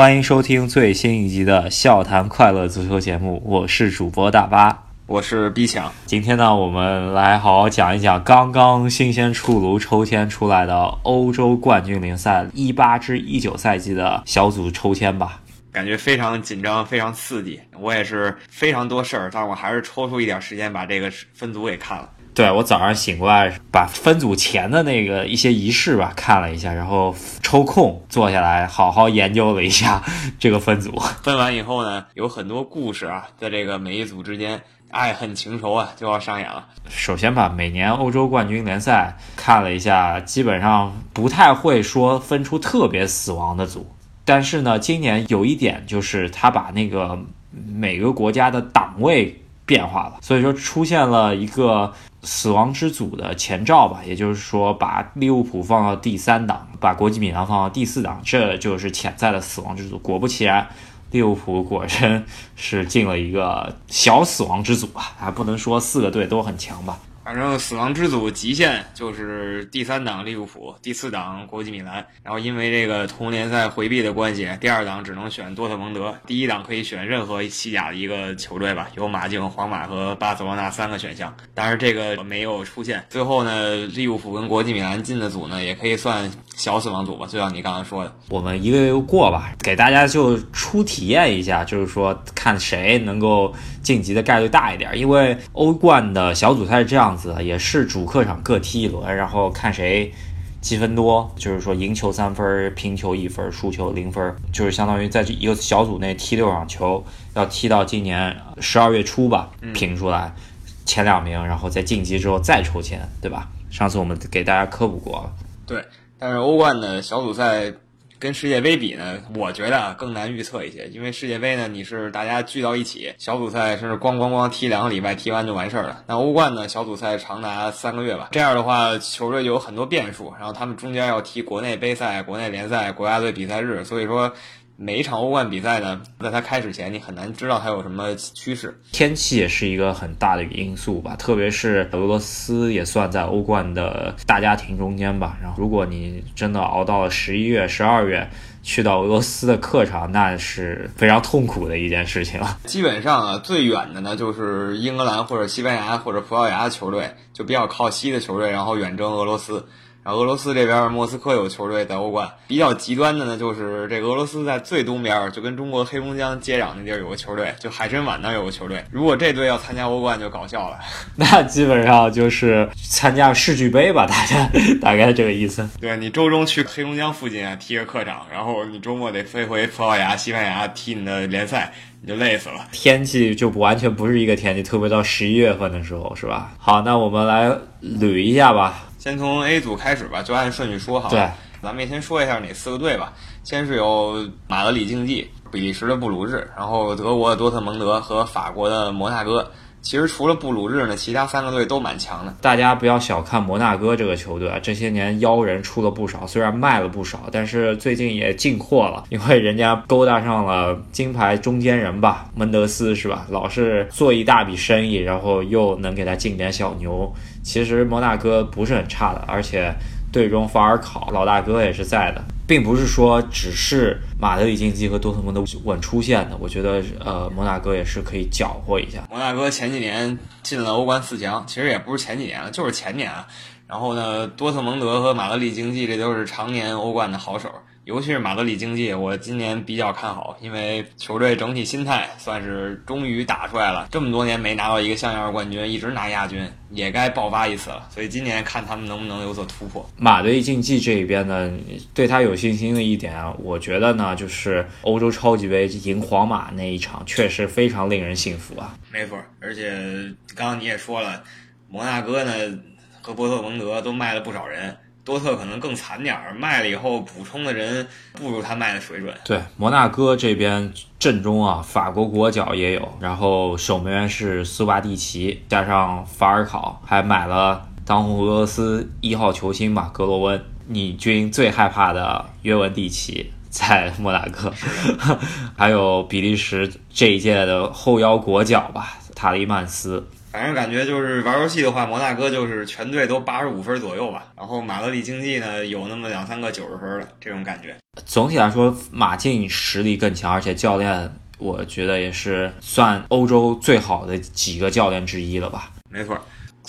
欢迎收听最新一集的《笑谈快乐足球》节目，我是主播大巴，我是 B 强。今天呢，我们来好好讲一讲刚刚新鲜出炉抽签出来的欧洲冠军联赛一八至一九赛季的小组抽签吧。感觉非常紧张，非常刺激。我也是非常多事儿，但我还是抽出一点时间把这个分组给看了。对我早上醒过来，把分组前的那个一些仪式吧看了一下，然后抽空坐下来好好研究了一下 这个分组。分完以后呢，有很多故事啊，在这个每一组之间，爱恨情仇啊就要上演了。首先吧每年欧洲冠军联赛看了一下，基本上不太会说分出特别死亡的组。但是呢，今年有一点就是他把那个每个国家的档位变化了，所以说出现了一个死亡之组的前兆吧，也就是说把利物浦放到第三档，把国际米兰放到第四档，这就是潜在的死亡之组。果不其然，利物浦果真是进了一个小死亡之组啊，还不能说四个队都很强吧。反正死亡之组极限就是第三档利物浦，第四档国际米兰。然后因为这个同联赛回避的关系，第二档只能选多特蒙德，第一档可以选任何西甲的一个球队吧，有马竞、皇马和巴塞罗那三个选项。但是这个没有出现。最后呢，利物浦跟国际米兰进的组呢，也可以算小死亡组吧，就像你刚刚说的。我们一个一个过吧，给大家就初体验一下，就是说看谁能够晋级的概率大一点。因为欧冠的小组赛是这样。样子也是主客场各踢一轮，然后看谁积分多，就是说赢球三分，平球一分，输球零分，就是相当于在这一个小组内踢六场球，要踢到今年十二月初吧，评出来前两名，然后在晋级之后再抽签，对吧？上次我们给大家科普过了。对，但是欧冠的小组赛。跟世界杯比呢，我觉得更难预测一些，因为世界杯呢，你是大家聚到一起，小组赛是咣咣咣踢两个礼拜，踢完就完事儿了。那欧冠呢，小组赛长达三个月吧，这样的话，球队就有很多变数，然后他们中间要踢国内杯赛、国内联赛、国家队比赛日，所以说。每一场欧冠比赛呢，在它开始前，你很难知道它有什么趋势。天气也是一个很大的因素吧，特别是俄罗斯也算在欧冠的大家庭中间吧。然后，如果你真的熬到了十一月、十二月，去到俄罗斯的客场，那是非常痛苦的一件事情了。基本上啊，最远的呢就是英格兰或者西班牙或者葡萄牙的球队，就比较靠西的球队，然后远征俄罗斯。然后俄罗斯这边莫斯科有球队在欧冠，比较极端的呢，就是这个俄罗斯在最东边，就跟中国黑龙江接壤那地儿有个球队，就海参崴那有个球队。如果这队要参加欧冠，就搞笑了。那基本上就是参加世俱杯吧，大家大概这个意思。对你周中去黑龙江附近啊踢个客场，然后你周末得飞回葡萄牙、西班牙踢你的联赛，你就累死了。天气就不完全不是一个天气，特别到十一月份的时候，是吧？好，那我们来捋一下吧。先从 A 组开始吧，就按顺序说哈。对，咱们也先说一下哪四个队吧。先是有马德里竞技、比利时的布鲁日，然后德国的多特蒙德和法国的摩纳哥。其实除了布鲁日呢，其他三个队都蛮强的。大家不要小看摩纳哥这个球队啊，这些年妖人出了不少，虽然卖了不少，但是最近也进货了，因为人家勾搭上了金牌中间人吧，门德斯是吧？老是做一大笔生意，然后又能给他进点小牛。其实摩纳哥不是很差的，而且队中法尔考老大哥也是在的。并不是说只是马德里竞技和多特蒙德稳出现的，我觉得呃摩纳哥也是可以搅和一下。摩纳哥前几年进了欧冠四强，其实也不是前几年了，就是前年啊。然后呢，多特蒙德和马德里竞技这都是常年欧冠的好手。尤其是马德里竞技，我今年比较看好，因为球队整体心态算是终于打出来了。这么多年没拿到一个像样的冠军，一直拿亚军，也该爆发一次了。所以今年看他们能不能有所突破。马德里竞技这一边呢，对他有信心的一点，我觉得呢，就是欧洲超级杯赢皇马那一场，确实非常令人信服啊。没错，而且刚刚你也说了，摩纳哥呢和波特蒙德都卖了不少人。多特可能更惨点儿，卖了以后补充的人不如他卖的水准。对，摩纳哥这边阵中啊，法国国脚也有，然后守门员是苏巴蒂奇，加上法尔考，还买了当红俄罗斯一号球星吧，格罗温。你军最害怕的约文蒂奇在摩纳哥，还有比利时这一届的后腰国脚吧，塔利曼斯。反正感觉就是玩游戏的话，摩纳哥就是全队都八十五分左右吧，然后马德里竞技呢有那么两三个九十分的这种感觉。总体来说，马竞实力更强，而且教练我觉得也是算欧洲最好的几个教练之一了吧。没错。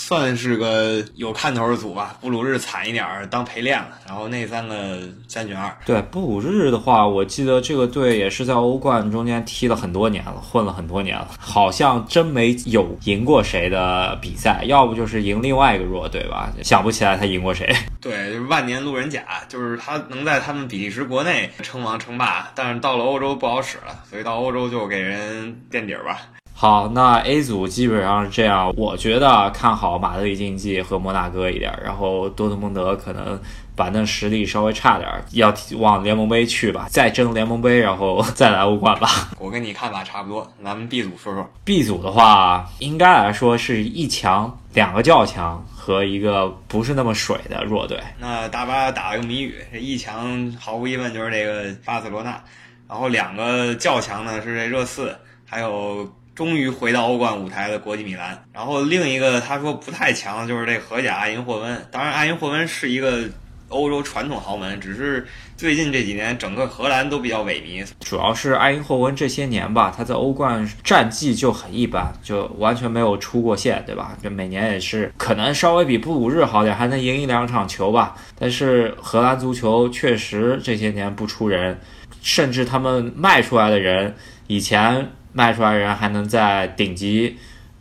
算是个有看头的组吧，布鲁日惨一点儿当陪练了，然后那三个三选二。对布鲁日的话，我记得这个队也是在欧冠中间踢了很多年了，混了很多年了，好像真没有赢过谁的比赛，要不就是赢另外一个弱队吧，想不起来他赢过谁。对，就是万年路人甲，就是他能在他们比利时国内称王称霸，但是到了欧洲不好使了，所以到欧洲就给人垫底儿吧。好，那 A 组基本上是这样。我觉得看好马德里竞技和摩纳哥一点，然后多特蒙德可能板凳实力稍微差点，要往联盟杯去吧，再争联盟杯，然后再来欧冠吧。我跟你看法差不多，咱们 B 组说说。B 组的话，应该来说是一强、两个较强和一个不是那么水的弱队。那大巴打了个谜语，这一强毫无疑问就是这个巴塞罗那，然后两个较强呢是这热刺，还有。终于回到欧冠舞台的国际米兰，然后另一个他说不太强的，就是这荷甲爱因霍温。当然，爱因霍温是一个欧洲传统豪门，只是最近这几年整个荷兰都比较萎靡。主要是爱因霍温这些年吧，他在欧冠战绩就很一般，就完全没有出过线，对吧？就每年也是可能稍微比布鲁日好点，还能赢一两场球吧。但是荷兰足球确实这些年不出人，甚至他们卖出来的人以前。卖出来人还能在顶级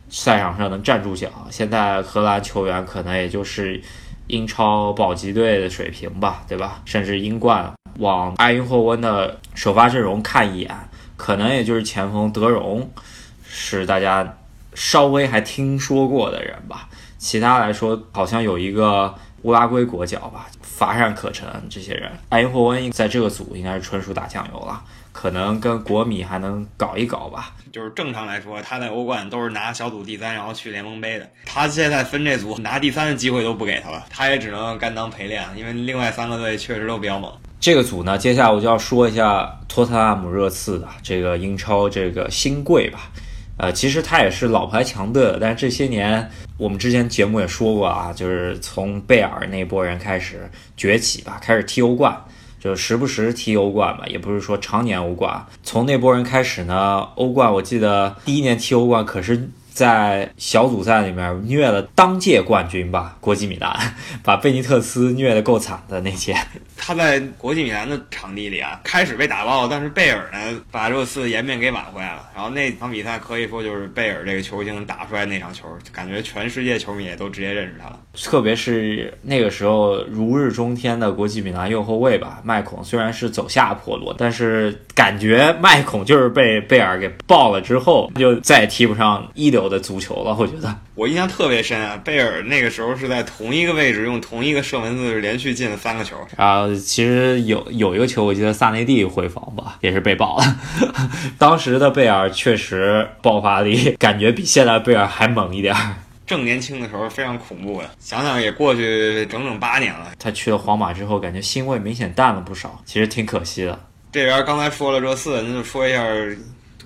赛场上能站住脚，现在荷兰球员可能也就是英超保级队的水平吧，对吧？甚至英冠，往埃因霍温的首发阵容看一眼，可能也就是前锋德容是大家稍微还听说过的人吧。其他来说，好像有一个乌拉圭国脚吧，乏善可陈。这些人，埃因霍温在这个组应该是纯属打酱油了。可能跟国米还能搞一搞吧。就是正常来说，他在欧冠都是拿小组第三，然后去联盟杯的。他现在分这组，拿第三的机会都不给他了，他也只能甘当陪练，因为另外三个队确实都比较猛。这个组呢，接下来我就要说一下托特纳姆热刺的这个英超这个新贵吧。呃，其实他也是老牌强队，但是这些年我们之前节目也说过啊，就是从贝尔那波人开始崛起吧，开始踢欧冠。就时不时踢欧冠吧，也不是说常年欧冠。从那波人开始呢，欧冠我记得第一年踢欧冠可是。在小组赛里面虐了当届冠军吧，国际米兰，把贝尼特斯虐得够惨的那届。他在国际米兰的场地里啊，开始被打爆，但是贝尔呢把热刺颜面给挽回来了。然后那场比赛可以说就是贝尔这个球星打出来那场球，感觉全世界球迷也都直接认识他了。特别是那个时候如日中天的国际米兰右后卫吧，麦孔虽然是走下坡路，但是感觉麦孔就是被贝尔给爆了之后，就再也踢不上一流。的足球了，我觉得我印象特别深啊。贝尔那个时候是在同一个位置用同一个射门姿势连续进了三个球。啊其实有有一个球，我记得萨内蒂回防吧，也是被爆了。当时的贝尔确实爆发力感觉比现在贝尔还猛一点。正年轻的时候非常恐怖的，想想也过去整整八年了。他去了皇马之后，感觉腥味明显淡了不少，其实挺可惜的。这边刚才说了热刺，那就说一下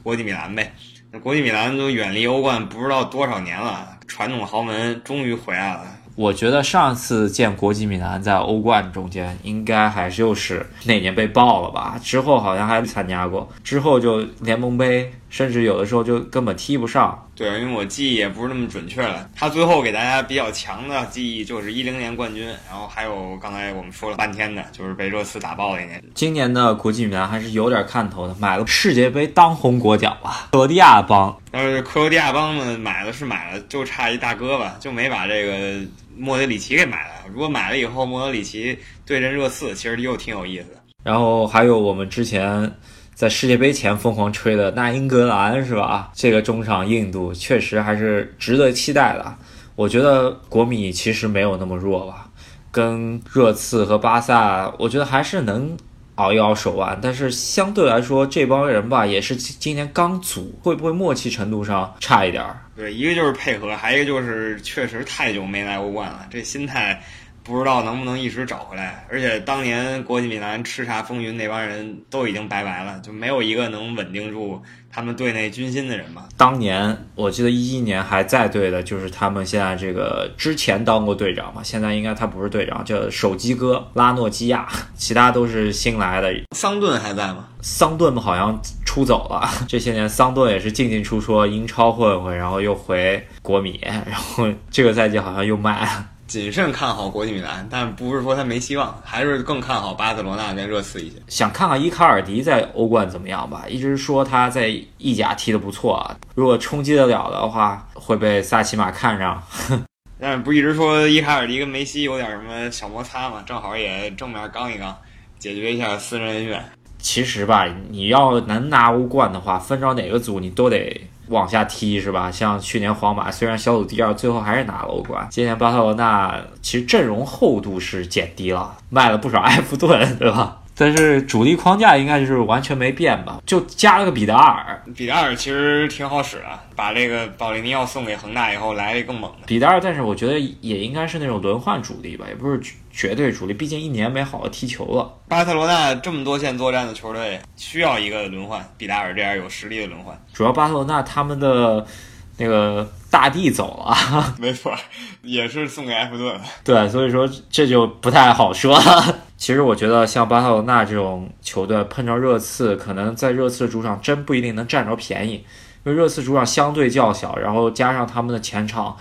国际米兰呗。那国际米兰都远离欧冠不知道多少年了，传统豪门终于回来了。我觉得上次见国际米兰在欧冠中间，应该还是又是那年被爆了吧？之后好像还参加过，之后就联盟杯，甚至有的时候就根本踢不上。对，因为我记忆也不是那么准确了。他最后给大家比较强的记忆就是一零年冠军，然后还有刚才我们说了半天的，就是被热刺打爆那年。今年的国际米兰还是有点看头的，买了世界杯当红国脚啊，克罗地亚帮。但是克罗地亚帮呢，买了是买了，就差一大哥吧，就没把这个。莫德里奇给买了，如果买了以后，莫德里奇对阵热刺，其实又挺有意思的。然后还有我们之前在世界杯前疯狂吹的那英格兰，是吧？这个中场硬度确实还是值得期待的。我觉得国米其实没有那么弱吧，跟热刺和巴萨，我觉得还是能。熬一熬手腕，但是相对来说，这帮人吧也是今年刚组，会不会默契程度上差一点儿？对，一个就是配合，还有一个就是确实太久没来欧冠了，这心态不知道能不能一时找回来。而且当年国际米兰叱咤风云那帮人都已经拜拜了，就没有一个能稳定住他们队内军心的人嘛。当年我记得一一年还在队的，就是他们现在这个之前当过队长嘛，现在应该他不是队长，叫手机哥拉诺基亚，其他都是新来的。桑顿还在吗？桑顿好像出走了，这些年桑顿也是进进出出，英超混混，然后又回国米，然后这个赛季好像又卖了。谨慎看好国际米兰，但不是说他没希望，还是更看好巴塞罗那跟热刺一些。想看看伊卡尔迪在欧冠怎么样吧？一直说他在意甲踢得不错啊，如果冲击得了的话，会被萨奇马看上。但是不一直说伊卡尔迪跟梅西有点什么小摩擦嘛？正好也正面刚一刚，解决一下私人恩怨。其实吧，你要能拿欧冠的话，分着哪个组你都得往下踢，是吧？像去年皇马虽然小组第二，最后还是拿了欧冠。今年巴塞罗那其实阵容厚度是减低了，卖了不少 埃弗顿，对吧？但是主力框架应该就是完全没变吧，就加了个比达尔。比达尔其实挺好使的，把这个保利尼奥送给恒大以后，来了一更猛的比达尔。但是我觉得也应该是那种轮换主力吧，也不是绝对主力，毕竟一年没好好踢球了。巴塞罗那这么多线作战的球队，需要一个轮换，比达尔这样有实力的轮换。主要巴塞罗那他们的那个大帝走了，没错，也是送给埃弗顿。对，所以说这就不太好说了。其实我觉得像巴塞罗那这种球队碰着热刺，可能在热刺主场真不一定能占着便宜，因为热刺主场相对较小，然后加上他们的前场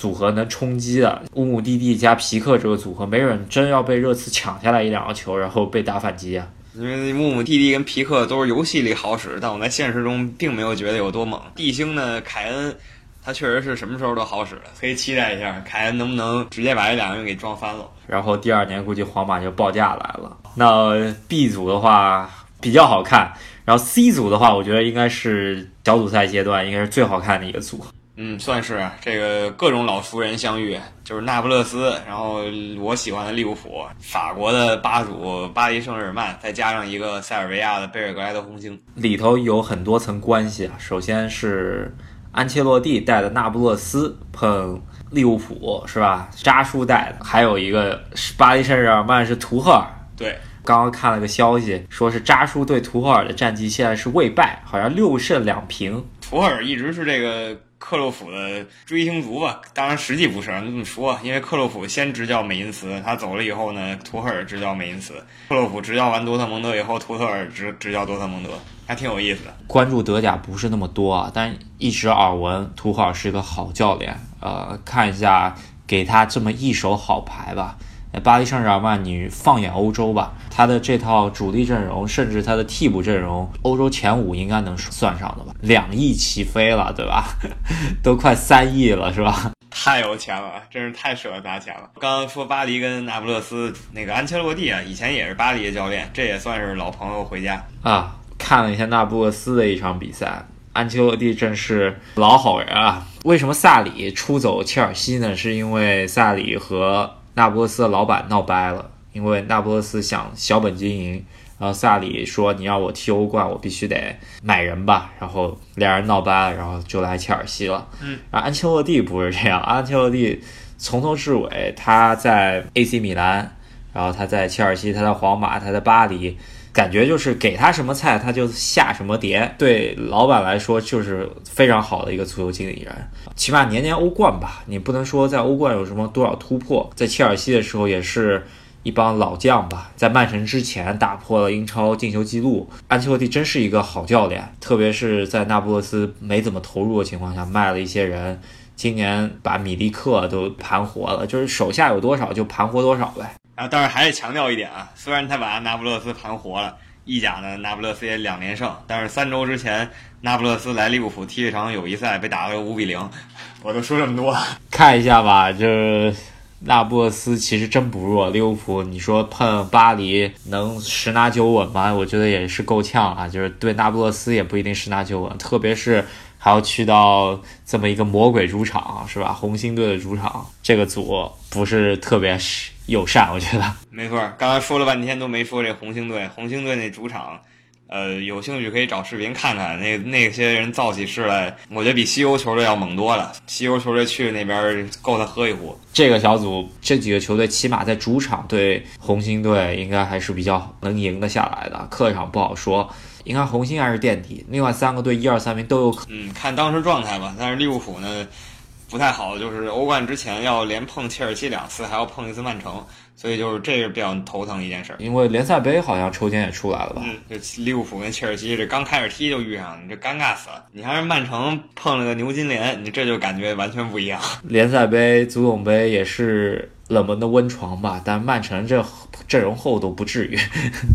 组合能冲击的乌姆蒂蒂加皮克这个组合，没准真要被热刺抢下来一两个球，然后被打反击啊。因为乌姆蒂蒂跟皮克都是游戏里好使，但我在现实中并没有觉得有多猛。地星呢，凯恩。他确实是什么时候都好使的，可以期待一下凯恩能不能直接把这两个人给撞翻了。然后第二年估计皇马就报价来了。那 B 组的话比较好看，然后 C 组的话，我觉得应该是小组赛阶段应该是最好看的一个组。嗯，算是这个各种老熟人相遇，就是那不勒斯，然后我喜欢的利物浦，法国的巴主巴黎圣日耳曼，再加上一个塞尔维亚的贝尔格莱德红星，里头有很多层关系啊。首先是。安切洛蒂带的那不勒斯碰利物浦是吧？扎叔带的，还有一个是巴黎圣日耳曼是图赫尔。对，刚刚看了个消息，说是扎叔对图赫尔的战绩现在是未败，好像六胜两平。图赫尔一直是这个克洛普的追星族吧？当然实际不是，就这么说，因为克洛普先执教美因茨，他走了以后呢，图赫尔执教美因茨。克洛普执教完多特蒙德以后，图赫尔执执教多特蒙德。还挺有意思的，关注德甲不是那么多啊，但一直耳闻图赫尔是一个好教练。呃，看一下给他这么一手好牌吧。巴黎圣日耳曼，你放眼欧洲吧，他的这套主力阵容，甚至他的替补阵容，欧洲前五应该能算上的吧？两亿起飞了，对吧？都快三亿了，是吧？太有钱了，真是太舍得砸钱了。刚刚说巴黎跟那不勒斯，那个安切洛蒂啊，以前也是巴黎的教练，这也算是老朋友回家啊。看了一下那不勒斯的一场比赛，安切洛蒂真是老好人啊！为什么萨里出走切尔西呢？是因为萨里和那不勒斯的老板闹掰了，因为那不勒斯想小本经营，然后萨里说你要我踢欧冠，我必须得买人吧，然后两人闹掰了，然后就来切尔西了。嗯，而安切洛蒂不是这样，安切洛蒂从头至尾他在 AC 米兰，然后他在切尔西，他在皇马，他在巴黎。感觉就是给他什么菜，他就下什么碟。对老板来说，就是非常好的一个足球经理人。起码年年欧冠吧，你不能说在欧冠有什么多少突破。在切尔西的时候，也是一帮老将吧。在曼城之前，打破了英超进球纪录。安切洛蒂真是一个好教练，特别是在那不勒斯没怎么投入的情况下，卖了一些人。今年把米利克都盘活了，就是手下有多少就盘活多少呗。啊，但是还得强调一点啊，虽然他把那不勒斯盘活了，意甲呢，那不勒斯也两连胜，但是三周之前，那不勒斯来利物浦踢一场友谊赛，被打了个五比零。我都说这么多，看一下吧，就是那不勒斯其实真不弱，利物浦你说碰巴黎能十拿九稳吗？我觉得也是够呛啊，就是对那不勒斯也不一定十拿九稳，特别是。还要去到这么一个魔鬼主场，是吧？红星队的主场，这个组不是特别友善，我觉得。没错，刚才说了半天都没说这红星队。红星队那主场，呃，有兴趣可以找视频看看，那那些人造起势来，我觉得比西欧球队要猛多了。西欧球队去那边够他喝一壶。这个小组这几个球队起码在主场对红星队应该还是比较能赢得下来的，客场不好说。应该红星还是垫底，另外三个队一二三名都有可。嗯，看当时状态吧。但是利物浦呢？不太好，就是欧冠之前要连碰切尔西两次，还要碰一次曼城，所以就是这是比较头疼一件事。因为联赛杯好像抽签也出来了吧？嗯，这利物浦跟切尔西这刚开始踢就遇上，你这尴尬死了。你还是曼城碰了个牛津联，你这就感觉完全不一样。联赛杯、足总杯也是冷门的温床吧？但曼城这阵容厚度不至于。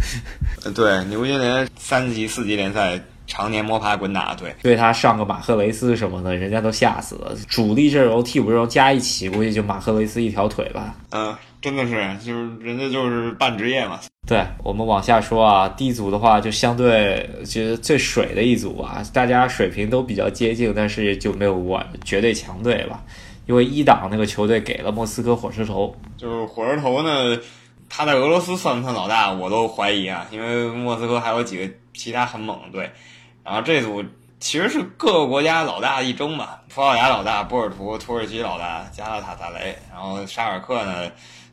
对，牛津联三级、四级联赛。常年摸爬滚打，对，对他上个马赫雷斯什么的，人家都吓死了。主力阵容、替补阵容加一起，估计就马赫雷斯一条腿吧。嗯，真的是，就是人家就是半职业嘛。对我们往下说啊，D 组的话就相对觉得最水的一组吧，大家水平都比较接近，但是就没有完绝对强队吧。因为一档那个球队给了莫斯科火车头，就是火车头呢，他在俄罗斯算不算老大，我都怀疑啊，因为莫斯科还有几个其他很猛的队。然后这组其实是各个国家老大一争吧，葡萄牙老大波尔图，土耳其老大加拉塔萨雷，然后沙尔克呢，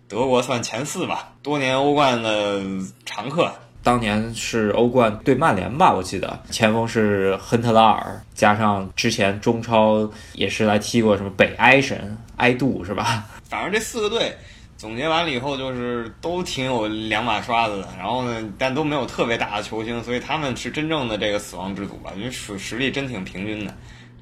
德国算前四吧，多年欧冠的常客，当年是欧冠对曼联吧，我记得前锋是亨特拉尔，加上之前中超也是来踢过什么北埃神埃杜是吧？反正这四个队。总结完了以后，就是都挺有两把刷子的，然后呢，但都没有特别大的球星，所以他们是真正的这个死亡之组吧，因为实实力真挺平均的。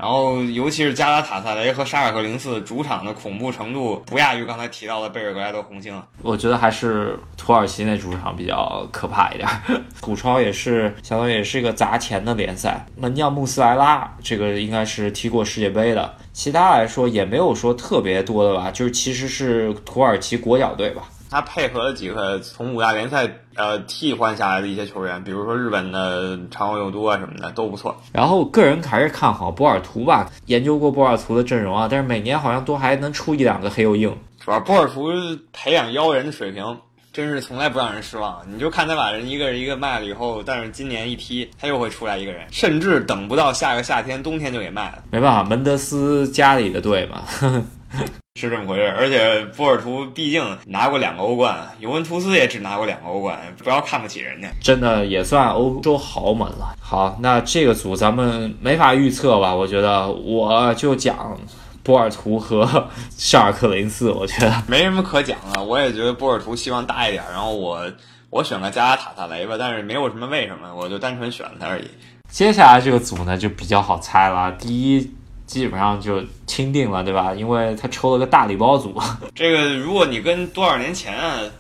然后，尤其是加拉塔萨雷和沙尔克零四主场的恐怖程度，不亚于刚才提到的贝尔格莱德红星。我觉得还是土耳其那主场比较可怕一点。土超也是相当于也是一个砸钱的联赛。门将穆斯莱拉这个应该是踢过世界杯的，其他来说也没有说特别多的吧，就是其实是土耳其国脚队吧。他配合了几个从五大联赛呃替换下来的一些球员，比如说日本的长尾佑都啊什么的都不错。然后个人还是看好波尔图吧，研究过波尔图的阵容啊，但是每年好像都还能出一两个黑又硬。主要波尔图培养妖人的水平真是从来不让人失望。你就看他把人一个人一个卖了以后，但是今年一踢他又会出来一个人，甚至等不到下个夏天冬天就给卖了。没办法，门德斯家里的队嘛。是这么回事，而且波尔图毕竟拿过两个欧冠，尤文图斯也只拿过两个欧冠，不要看不起人家，真的也算欧洲豪门了。好，那这个组咱们没法预测吧？我觉得我就讲波尔图和 沙尔克零四，我觉得没什么可讲的。我也觉得波尔图希望大一点，然后我我选个加拉塔萨雷吧，但是没有什么为什么，我就单纯选了他而已。接下来这个组呢就比较好猜了，第一。基本上就钦定了，对吧？因为他抽了个大礼包组。这个如果你跟多少年前，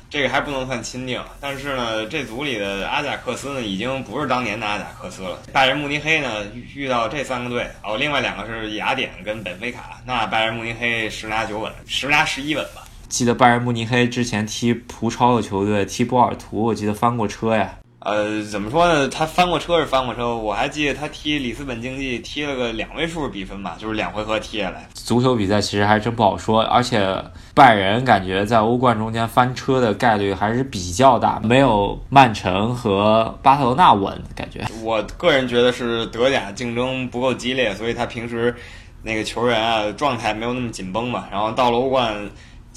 这个还不能算钦定。但是呢，这组里的阿贾克斯呢，已经不是当年的阿贾克斯了。拜仁慕尼黑呢，遇到这三个队，哦，另外两个是雅典跟本菲卡。那拜仁慕尼黑十拿九稳，十拿十一稳吧。记得拜仁慕尼黑之前踢葡超的球队踢波尔图，我记得翻过车呀。呃，怎么说呢？他翻过车是翻过车，我还记得他踢里斯本竞技踢了个两位数比分吧，就是两回合踢下来。足球比赛其实还真不好说，而且拜仁感觉在欧冠中间翻车的概率还是比较大，没有曼城和巴塞罗那稳，感觉。我个人觉得是德甲竞争不够激烈，所以他平时那个球员啊状态没有那么紧绷嘛，然后到了欧冠。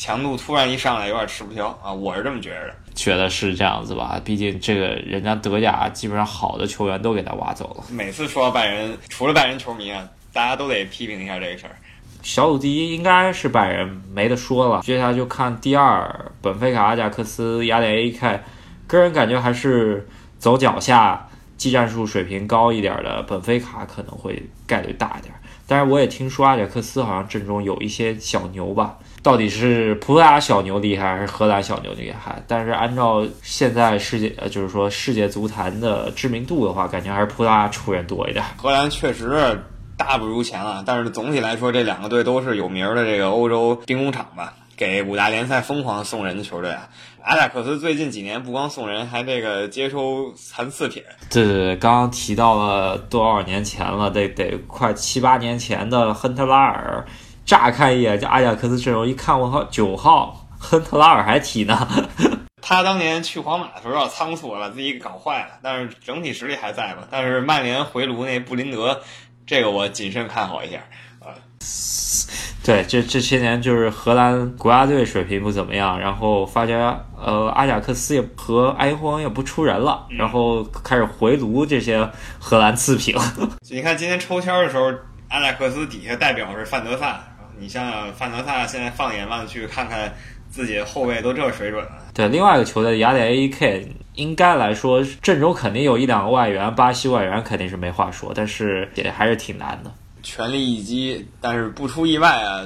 强度突然一上来，有点吃不消啊！我是这么觉着的，觉得是这样子吧。毕竟这个人家德甲基本上好的球员都给他挖走了。每次说到拜仁，除了拜仁球迷啊，大家都得批评一下这个事儿。小组第一应该是拜仁，没得说了。接下来就看第二，本菲卡、阿贾克斯、雅典 A.K。个人感觉还是走脚下，技战术水平高一点的本菲卡可能会概率大一点。但是我也听说阿贾克斯好像阵中有一些小牛吧。到底是葡萄牙小牛厉害还是荷兰小牛厉害？但是按照现在世界呃，就是说世界足坛的知名度的话，感觉还是葡萄牙出人多一点。荷兰确实大不如前了，但是总体来说，这两个队都是有名的这个欧洲兵工厂吧，给五大联赛疯狂送人的球队啊。阿贾克斯最近几年不光送人，还这个接收残次品。对对对，刚刚提到了多少年前了？得得快七八年前的亨特拉尔。乍看一眼，这阿贾克斯阵容一看，我靠，九号亨特拉尔还踢呢。他当年去皇马的时候有点仓促，把自己给搞坏了，但是整体实力还在吧？但是曼联回炉那布林德，这个我谨慎看好一下啊。对，这这些年就是荷兰国家队水平不怎么样，然后发觉呃阿贾克斯也和埃因霍温也不出人了，然后开始回炉这些荷兰次品。你看今天抽签的时候，阿贾克斯底下代表是范德萨，你想想范德萨现在放眼望去，看看自己的后卫都这水准了。对，另外一个球队雅典 AEK 应该来说郑州肯定有一两个外援，巴西外援肯定是没话说，但是也还是挺难的。全力一击，但是不出意外啊，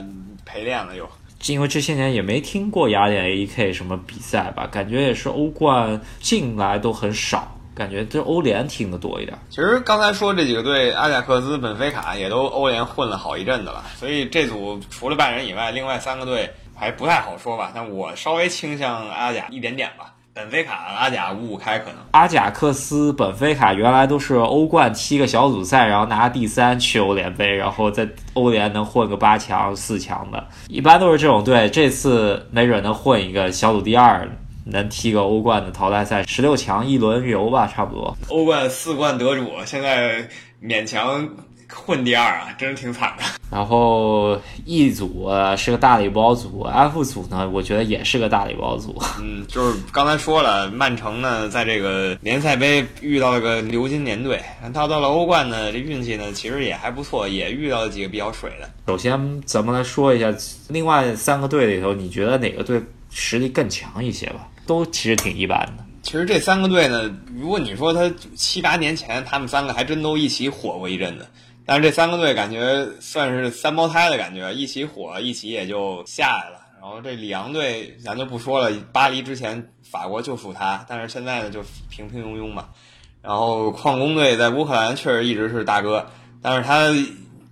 陪练了又。因为这些年也没听过雅典 AEK 什么比赛吧，感觉也是欧冠进来都很少，感觉这欧联听得多一点。其实刚才说这几个队，阿贾克斯、本菲卡也都欧联混了好一阵子了，所以这组除了拜仁以外，另外三个队还不太好说吧。但我稍微倾向阿贾一点点吧。本菲卡、阿贾五五开可能。阿贾克斯、本菲卡原来都是欧冠踢个小组赛，然后拿第三去欧联杯，然后在欧联能混个八强、四强的，一般都是这种队。这次没准能混一个小组第二，能踢个欧冠的淘汰赛，十六强一轮游吧，差不多。欧冠四冠得主现在勉强。混第二啊，真是挺惨的。然后 E 组是个大礼包组，F 组呢，我觉得也是个大礼包组。嗯，就是刚才说了，曼城呢在这个联赛杯遇到了个牛津联队，他到了欧冠呢，这运气呢其实也还不错，也遇到了几个比较水的。首先，咱们来说一下另外三个队里头，你觉得哪个队实力更强一些吧？都其实挺一般的。其实这三个队呢，如果你说他七八年前他们三个还真都一起火过一阵子。但是这三个队感觉算是三胞胎的感觉，一起火，一起也就下来了。然后这里昂队咱就不说了，巴黎之前法国就属他，但是现在呢就平平庸庸吧。然后矿工队在乌克兰确实一直是大哥，但是他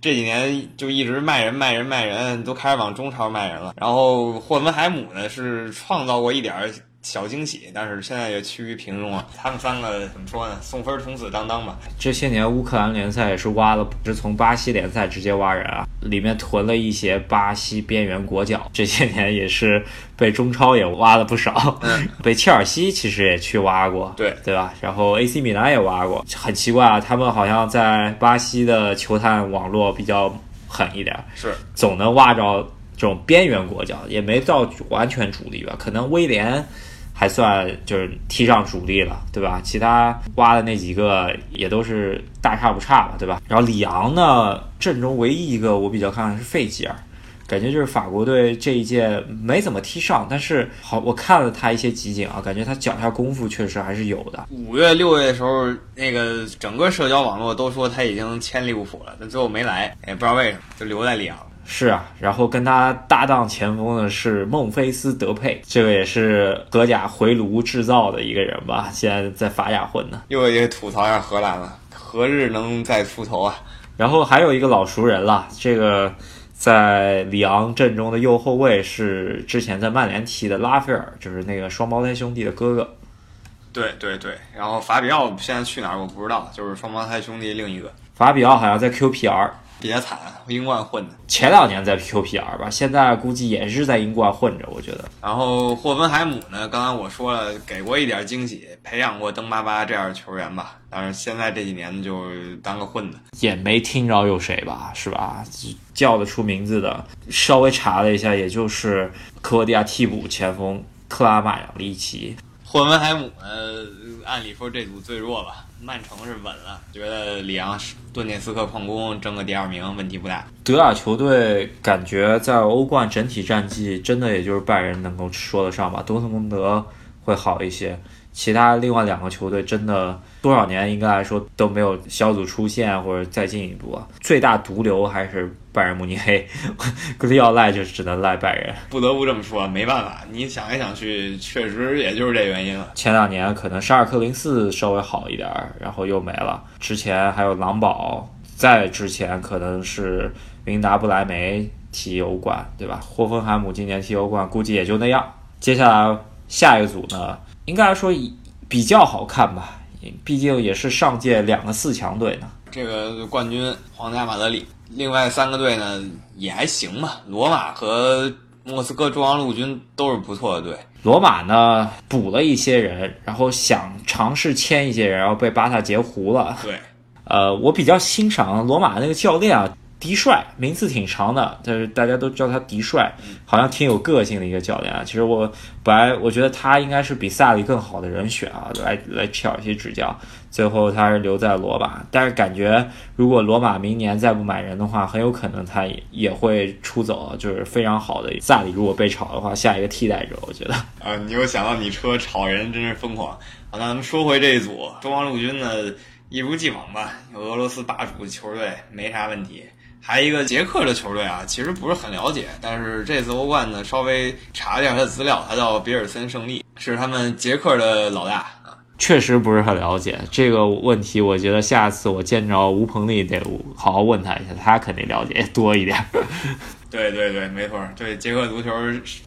这几年就一直卖人卖人卖人，都开始往中超卖人了。然后霍芬海姆呢是创造过一点儿。小惊喜，但是现在也趋于平庸了。他们三个怎么说呢？送分童子当当吧。这些年乌克兰联赛也是挖了，是从巴西联赛直接挖人啊，里面囤了一些巴西边缘国脚。这些年也是被中超也挖了不少，被切尔西其实也去挖过，对对吧？然后 AC 米兰也挖过，很奇怪啊，他们好像在巴西的球探网络比较狠一点，是总能挖着这种边缘国脚，也没到完全主力吧？可能威廉。还算就是踢上主力了，对吧？其他挖的那几个也都是大差不差吧，对吧？然后里昂呢，阵中唯一一个我比较看的是费吉尔，感觉就是法国队这一届没怎么踢上，但是好，我看了他一些集锦啊，感觉他脚下功夫确实还是有的。五月六月的时候，那个整个社交网络都说他已经签利物浦了，但最后没来，也不知道为什么就留在里昂。是啊，然后跟他搭档前锋的是孟菲斯德佩，这个也是荷甲回炉制造的一个人吧，现在在法甲混呢。又也吐槽一下荷兰了，何日能再出头啊？然后还有一个老熟人了，这个在里昂阵中的右后卫是之前在曼联踢的拉斐尔，就是那个双胞胎兄弟的哥哥。对对对，然后法比奥现在去哪儿我不知道，就是双胞胎兄弟另一个。法比奥好像在 QPR。比较惨，英冠混的。前两年在 QPR 吧，现在估计也是在英冠混着，我觉得。然后霍芬海姆呢，刚才我说了，给过一点惊喜，培养过登巴巴这样的球员吧。但是现在这几年就当个混的，也没听着有谁吧，是吧？叫得出名字的，稍微查了一下，也就是克罗地亚替补前锋克拉马扬利奇。霍芬海姆呢，按理说这组最弱吧。曼城是稳了，觉得里昂、顿涅茨克矿工争个第二名问题不大。德甲球队感觉在欧冠整体战绩真的也就是拜仁能够说得上吧，多特蒙德会好一些。其他另外两个球队真的多少年应该来说都没有小组出线或者再进一步啊！最大毒瘤还是拜仁慕尼黑，格里奥赖就只能赖拜仁。不得不这么说，没办法，你想来想去，确实也就是这原因了。前两年可能沙尔克零四稍微好一点，然后又没了。之前还有狼堡，在之前可能是云达不莱梅踢欧冠，对吧？霍芬海姆今年踢欧冠，估计也就那样。接下来下一个组呢？应该来说比较好看吧，毕竟也是上届两个四强队呢。这个冠军皇家马德里，另外三个队呢也还行吧。罗马和莫斯科中央陆军都是不错的队。罗马呢补了一些人，然后想尝试签一些人，然后被巴萨截胡了。对，呃，我比较欣赏罗马那个教练啊。迪帅名字挺长的，但是大家都叫他迪帅，好像挺有个性的一个教练啊。其实我本来我觉得他应该是比萨里更好的人选啊，来来挑一些指教。最后他是留在罗马，但是感觉如果罗马明年再不买人的话，很有可能他也也会出走，就是非常好的萨里。如果被炒的话，下一个替代者，我觉得。啊，你又想到你车炒人，真是疯狂。好，那咱们说回这一组，中方陆军呢，一如既往吧，有俄罗斯霸主球队，没啥问题。还一个捷克的球队啊，其实不是很了解，但是这次欧冠呢，稍微查了一下他的资料，他叫比尔森胜利，是他们捷克的老大啊。确实不是很了解这个问题，我觉得下次我见着吴鹏立得好好问他一下，他肯定了解多一点。对对对，没错，对捷克足球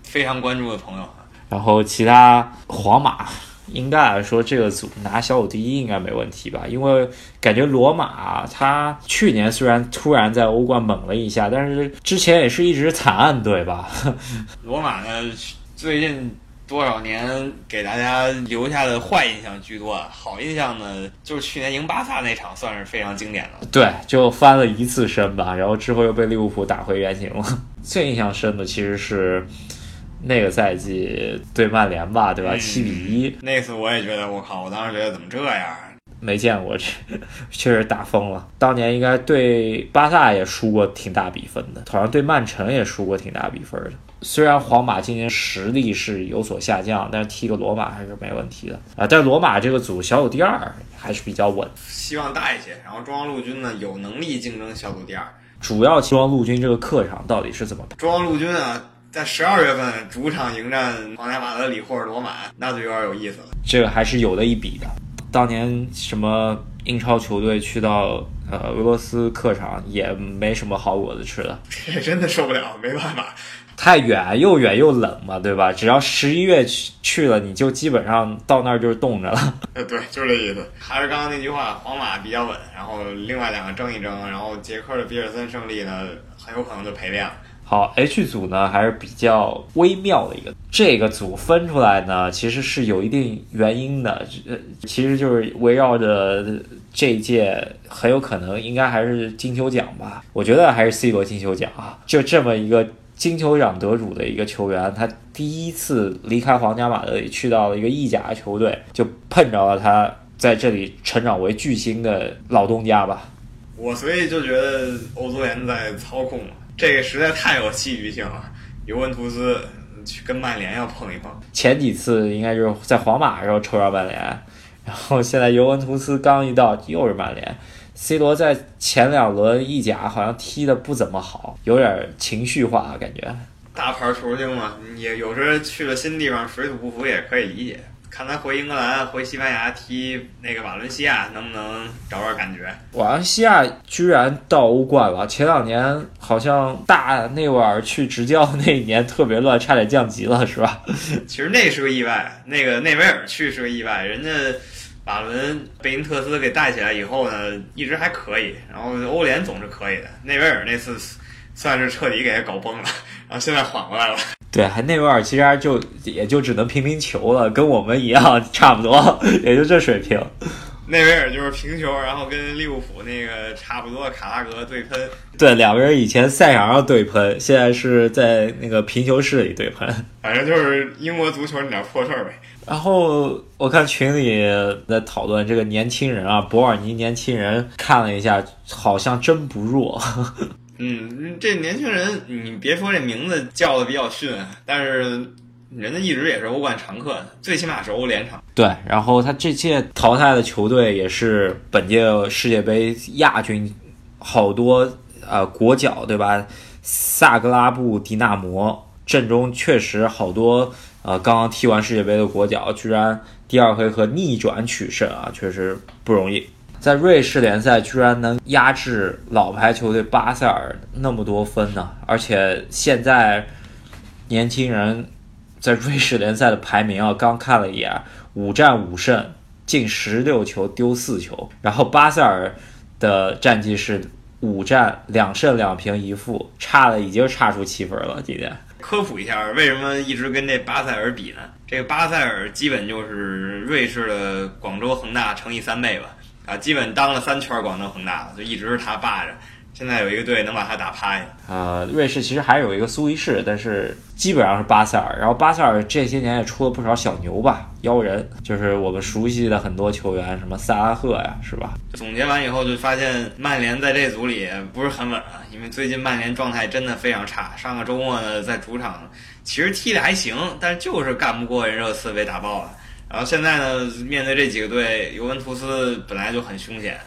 非常关注的朋友。然后其他皇马。应该来说，这个组拿小组第一应该没问题吧？因为感觉罗马他去年虽然突然在欧冠猛了一下，但是之前也是一直惨案队吧？罗马呢，最近多少年给大家留下的坏印象居多，好印象呢，就是去年赢巴萨那场算是非常经典的。对，就翻了一次身吧，然后之后又被利物浦打回原形了。最印象深的其实是。那个赛季对曼联吧，对吧？七比一，那次我也觉得，我靠！我当时觉得怎么这样？没见过这，确实打疯了。当年应该对巴萨也输过挺大比分的，好像对曼城也输过挺大比分的。虽然皇马今年实力是有所下降，但是踢个罗马还是没问题的啊。但罗马这个组小组第二还是比较稳，希望大一些。然后中央陆军呢，有能力竞争小组第二。主要希望陆军这个客场到底是怎么？中央陆军啊。在十二月份主场迎战皇家马德里或者罗马，那就有点有意思了。这个还是有的一比的。当年什么英超球队去到呃俄罗斯客场也没什么好果子吃的，这真的受不了，没办法，太远又远又冷嘛，对吧？只要十一月去去了，你就基本上到那儿就是冻着了。呃，对，就是这意思。还是刚刚那句话，皇马比较稳，然后另外两个争一争，然后捷克的比尔森胜利呢，很有可能就陪练了。好，H 组呢还是比较微妙的一个，这个组分出来呢，其实是有一定原因的，呃，其实就是围绕着这一届很有可能应该还是金球奖吧，我觉得还是 C 罗金球奖啊，就这么一个金球奖得主的一个球员，他第一次离开皇家马德里去到了一个意甲球队，就碰着了他在这里成长为巨星的老东家吧，我所以就觉得欧足联在操控。这个实在太有戏剧性了，尤文图斯去跟曼联要碰一碰。前几次应该就是在皇马的时候抽着曼联，然后现在尤文图斯刚一到又是曼联。C 罗在前两轮意甲好像踢的不怎么好，有点情绪化感觉。大牌球星嘛，也有时候去了新地方水土不服也可以理解。看他回英格兰、回西班牙踢那个瓦伦西亚，能不能找找感觉？瓦伦西亚居然到欧冠了！前两年好像大内维尔去执教那一年特别乱，差点降级了，是吧？其实那是个意外，那个内维尔去是个意外。人家瓦伦贝因特斯给带起来以后呢，一直还可以，然后欧联总是可以的。内维尔那次算是彻底给他搞崩了，然后现在缓过来了。对，还内维尔其实就也就只能平平球了，跟我们一样差不多，也就这水平。内维尔就是平球，然后跟利物浦那个差不多，卡拉格对喷。对，两个人以前赛场上对喷，现在是在那个平球室里对喷。反正就是英国足球那点破事儿呗。然后我看群里在讨论这个年轻人啊，博尔尼年轻人，看了一下，好像真不弱。嗯，这年轻人，你别说这名字叫的比较逊，但是人家一直也是欧冠常客，最起码是欧联场。对，然后他这届淘汰的球队也是本届世界杯亚军，好多呃国脚对吧？萨格拉布迪纳摩阵中确实好多呃刚刚踢完世界杯的国脚，居然第二回合逆转取胜啊，确实不容易。在瑞士联赛居然能压制老牌球队巴塞尔那么多分呢？而且现在年轻人在瑞士联赛的排名啊，刚看了一眼，五战五胜，进十六球，丢四球。然后巴塞尔的战绩是五战两胜两平一负，差了已经差出七分了。今天科普一下，为什么一直跟这巴塞尔比呢？这个巴塞尔基本就是瑞士的广州恒大乘以三倍吧，啊，基本当了三圈广东恒大，就一直是他霸着。现在有一个队能把他打趴下。呃，瑞士其实还有一个苏黎世，但是基本上是巴塞尔。然后巴塞尔这些年也出了不少小牛吧，妖人，就是我们熟悉的很多球员，什么萨拉赫呀，是吧？总结完以后就发现曼联在这组里不是很稳啊，因为最近曼联状态真的非常差。上个周末呢，在主场其实踢的还行，但是就是干不过人热刺，被打爆了。然后现在呢，面对这几个队，尤文图斯本来就很凶险，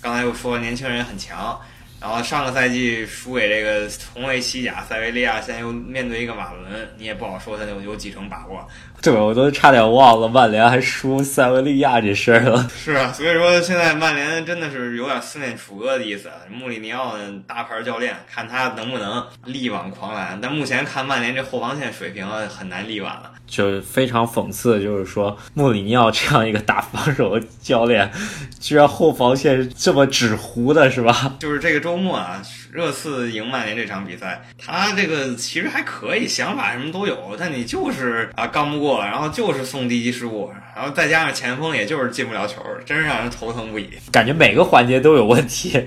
刚才又说年轻人很强。然后上个赛季输给这个同为西甲塞维利亚，现在又面对一个马伦，你也不好说他有有几成把握。对，我都差点忘了曼联还输塞维利亚这事儿了。是啊，所以说现在曼联真的是有点四面楚歌的意思。穆里尼奥呢，大牌教练，看他能不能力挽狂澜。但目前看曼联这后防线水平很难力挽了。就非常讽刺，就是说穆里尼奥这样一个打防守的教练，居然后防线这么纸糊的，是吧？就是这个周末啊，热刺赢曼联这场比赛，他这个其实还可以，想法什么都有，但你就是啊刚不过，然后就是送低级失误，然后再加上前锋也就是进不了球，真是让人头疼不已。感觉每个环节都有问题。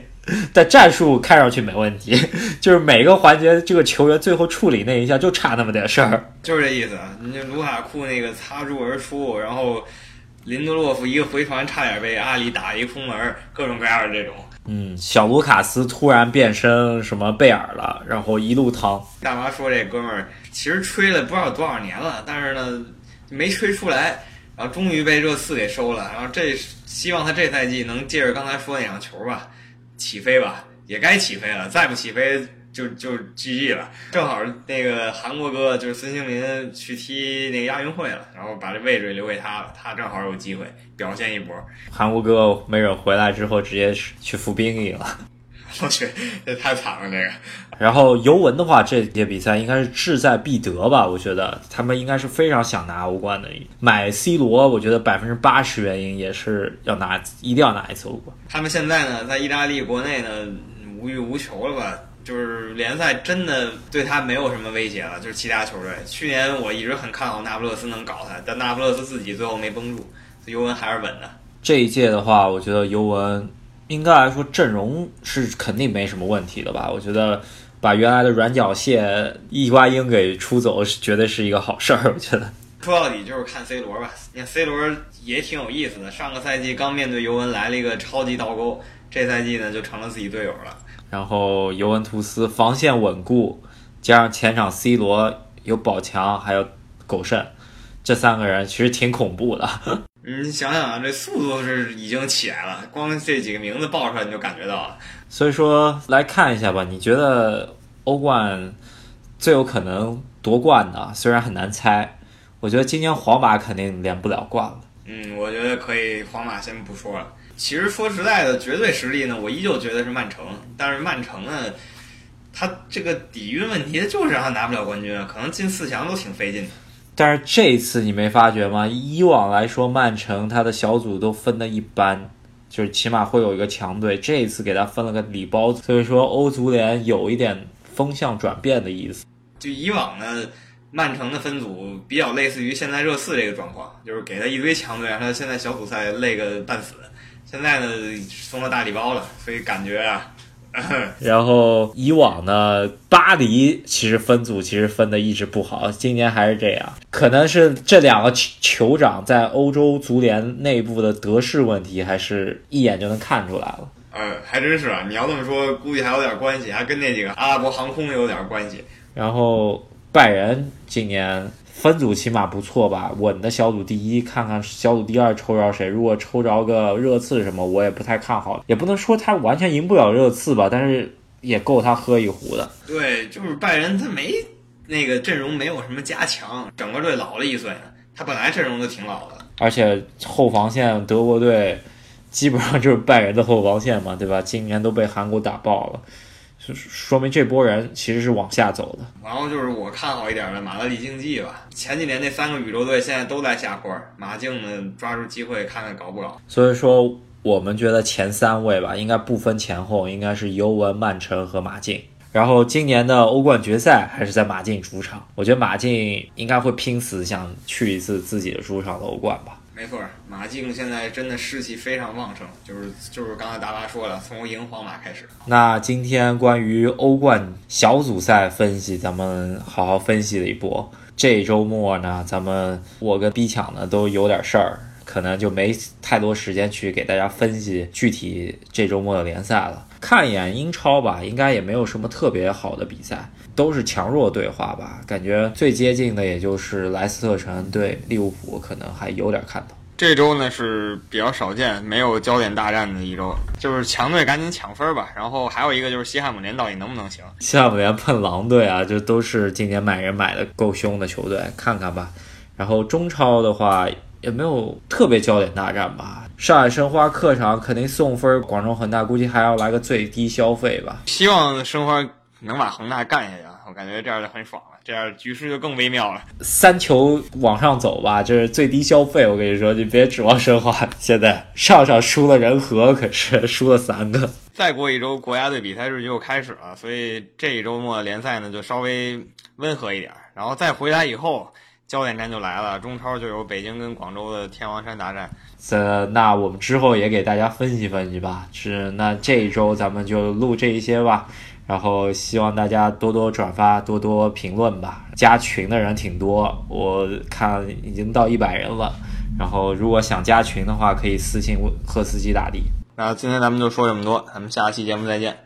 但战术看上去没问题，就是每个环节这个球员最后处理那一下就差那么点事儿，就是这意思。你就卢卡库那个擦柱而出，然后林德洛夫一个回传差点被阿里打一空门，各种各样的这种。嗯，小卢卡斯突然变身什么贝尔了，然后一路趟。大妈说这哥们儿其实吹了不知道多少年了，但是呢没吹出来，然后终于被热刺给收了。然后这希望他这赛季能借着刚才说那两球吧。起飞吧，也该起飞了。再不起飞，就就 GG 了。正好那个韩国哥就是孙兴民去踢那个亚运会了，然后把这位置留给他了，他正好有机会表现一波。韩国哥没准回来之后直接去服兵役了。我去，这太惨了这个。然后尤文的话，这届比赛应该是志在必得吧？我觉得他们应该是非常想拿欧冠的。买 C 罗，我觉得百分之八十原因也是要拿，一定要拿一次欧冠。他们现在呢，在意大利国内呢，无欲无求了吧？就是联赛真的对他没有什么威胁了。就是其他球队，去年我一直很看好那不勒斯能搞他，但那不勒斯自己最后没绷住，尤文还是稳的。这一届的话，我觉得尤文。应该来说，阵容是肯定没什么问题的吧？我觉得把原来的软脚蟹伊瓜因给出走，绝对是一个好事儿。我觉得说到底就是看 C 罗吧。你看 C 罗也挺有意思的，上个赛季刚面对尤文来了一个超级倒钩，这赛季呢就成了自己队友了。然后尤文图斯防线稳固，加上前场 C 罗有宝强，还有狗剩，这三个人其实挺恐怖的。你想想啊，这速度是已经起来了，光这几个名字报出来你就感觉到了。所以说来看一下吧，你觉得欧冠最有可能夺冠的，虽然很难猜，我觉得今年皇马肯定连不了冠了。嗯，我觉得可以，皇马先不说了。其实说实在的，绝对实力呢，我依旧觉得是曼城。但是曼城呢，他这个底蕴问题，就是让他拿不了冠军啊，可能进四强都挺费劲的。但是这次你没发觉吗？以往来说，曼城他的小组都分的一般，就是起码会有一个强队。这一次给他分了个礼包，所以说欧足联有一点风向转变的意思。就以往呢，曼城的分组比较类似于现在热刺这个状况，就是给他一堆强队，让他现在小组赛累个半死。现在呢，送了大礼包了，所以感觉啊。然后以往呢，巴黎其实分组其实分的一直不好，今年还是这样，可能是这两个酋长在欧洲足联内部的得势问题，还是一眼就能看出来了。呃，还真是啊，你要这么说，估计还有点关系，还跟那几个阿拉伯航空有点关系。然后拜仁今年。分组起码不错吧，稳的小组第一，看看小组第二抽着谁。如果抽着个热刺什么，我也不太看好。也不能说他完全赢不了热刺吧，但是也够他喝一壶的。对，就是拜仁他没那个阵容，没有什么加强，整个队老了一岁。他本来阵容就挺老的，而且后防线德国队基本上就是拜仁的后防线嘛，对吧？今年都被韩国打爆了。说明这波人其实是往下走的。然后就是我看好一点的马德里竞技吧。前几年那三个宇宙队现在都在下坡，马竞呢抓住机会看看搞不搞。所以说我们觉得前三位吧，应该不分前后，应该是尤文、曼城和马竞。然后今年的欧冠决赛还是在马竞主场，我觉得马竞应该会拼死想去一次自己的主场的欧冠吧。没错，马竞现在真的士气非常旺盛，就是就是刚才达拉说了，从赢皇马开始。那今天关于欧冠小组赛分析，咱们好好分析了一波。这周末呢，咱们我跟 B 抢呢都有点事儿，可能就没太多时间去给大家分析具体这周末的联赛了。看一眼英超吧，应该也没有什么特别好的比赛，都是强弱对话吧。感觉最接近的也就是莱斯特城对利物浦，可能还有点看头。这周呢是比较少见，没有焦点大战的一周，就是强队赶紧抢分吧。然后还有一个就是西汉姆联到底能不能行？西汉姆联碰狼队啊，这都是今年买人买的够凶的球队，看看吧。然后中超的话也没有特别焦点大战吧。上海申花客场肯定送分，广州恒大估计还要来个最低消费吧。希望申花能把恒大干下去，我感觉这样就很爽了，这样局势就更微妙了。三球往上走吧，就是最低消费。我跟你说，你别指望申花。现在上上输了人和，可是输了三个。再过一周，国家队比赛日就开始了，所以这一周末联赛呢就稍微温和一点。然后再回来以后。焦点战就来了，中超就有北京跟广州的天王山大战。呃，那我们之后也给大家分析分析吧。是，那这一周咱们就录这一些吧。然后希望大家多多转发，多多评论吧。加群的人挺多，我看已经到一百人了。然后如果想加群的话，可以私信赫斯基大帝。那今天咱们就说这么多，咱们下期节目再见。